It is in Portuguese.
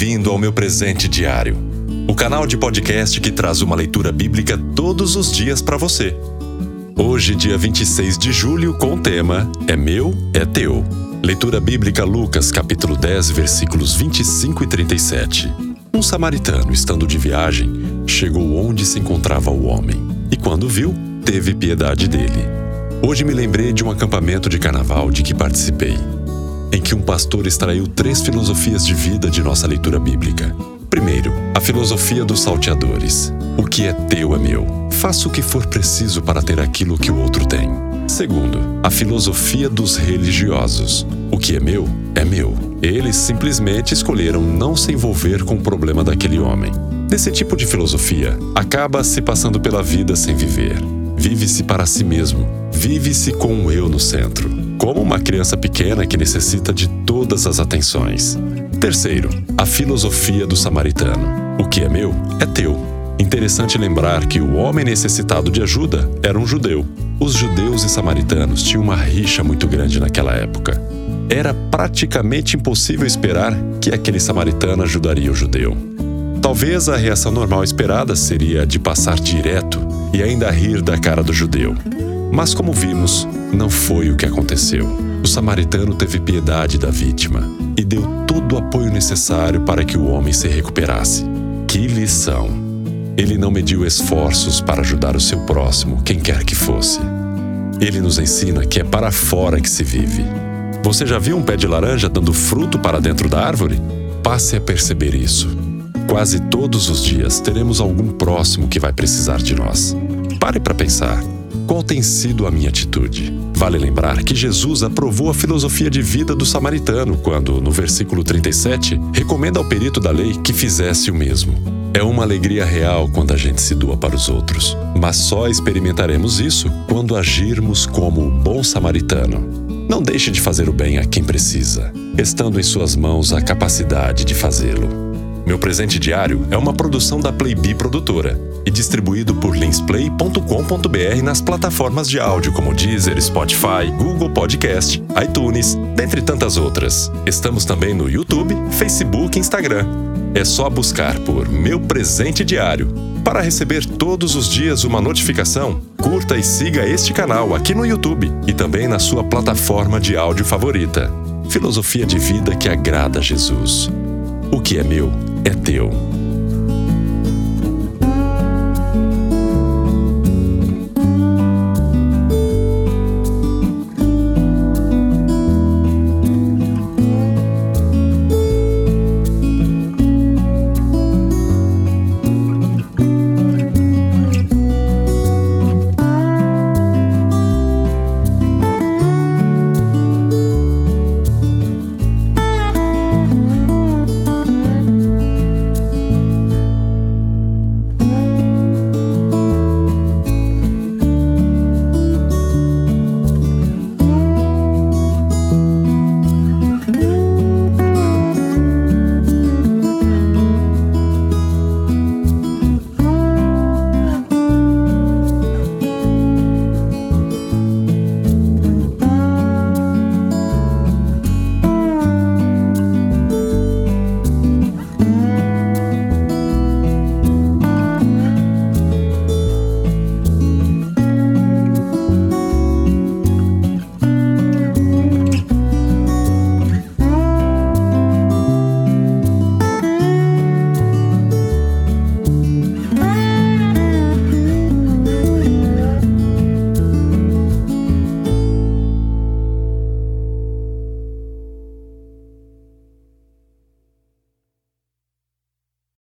Bem-vindo ao meu presente diário, o canal de podcast que traz uma leitura bíblica todos os dias para você. Hoje, dia 26 de julho, com o tema É meu, é teu. Leitura bíblica Lucas, capítulo 10, versículos 25 e 37. Um samaritano, estando de viagem, chegou onde se encontrava o homem, e quando viu, teve piedade dele. Hoje me lembrei de um acampamento de carnaval de que participei em que um pastor extraiu três filosofias de vida de nossa leitura bíblica. Primeiro, a filosofia dos salteadores. O que é teu é meu. Faça o que for preciso para ter aquilo que o outro tem. Segundo, a filosofia dos religiosos. O que é meu é meu. Eles simplesmente escolheram não se envolver com o problema daquele homem. Nesse tipo de filosofia, acaba se passando pela vida sem viver. Vive-se para si mesmo. Vive-se com o eu no centro como uma criança pequena que necessita de todas as atenções. Terceiro, a filosofia do samaritano. O que é meu é teu. Interessante lembrar que o homem necessitado de ajuda era um judeu. Os judeus e samaritanos tinham uma rixa muito grande naquela época. Era praticamente impossível esperar que aquele samaritano ajudaria o judeu. Talvez a reação normal esperada seria de passar direto e ainda rir da cara do judeu. Mas, como vimos, não foi o que aconteceu. O samaritano teve piedade da vítima e deu todo o apoio necessário para que o homem se recuperasse. Que lição! Ele não mediu esforços para ajudar o seu próximo, quem quer que fosse. Ele nos ensina que é para fora que se vive. Você já viu um pé de laranja dando fruto para dentro da árvore? Passe a perceber isso. Quase todos os dias teremos algum próximo que vai precisar de nós. Pare para pensar. Qual tem sido a minha atitude? Vale lembrar que Jesus aprovou a filosofia de vida do samaritano quando, no versículo 37, recomenda ao perito da lei que fizesse o mesmo. É uma alegria real quando a gente se doa para os outros, mas só experimentaremos isso quando agirmos como o bom samaritano. Não deixe de fazer o bem a quem precisa, estando em suas mãos a capacidade de fazê-lo. Meu presente diário é uma produção da Playbee Produtora e distribuído por linsplay.com.br nas plataformas de áudio como Deezer, Spotify, Google Podcast, iTunes, dentre tantas outras. Estamos também no YouTube, Facebook e Instagram. É só buscar por Meu Presente Diário. Para receber todos os dias uma notificação, curta e siga este canal aqui no YouTube e também na sua plataforma de áudio favorita. Filosofia de vida que agrada a Jesus. O que é meu é teu.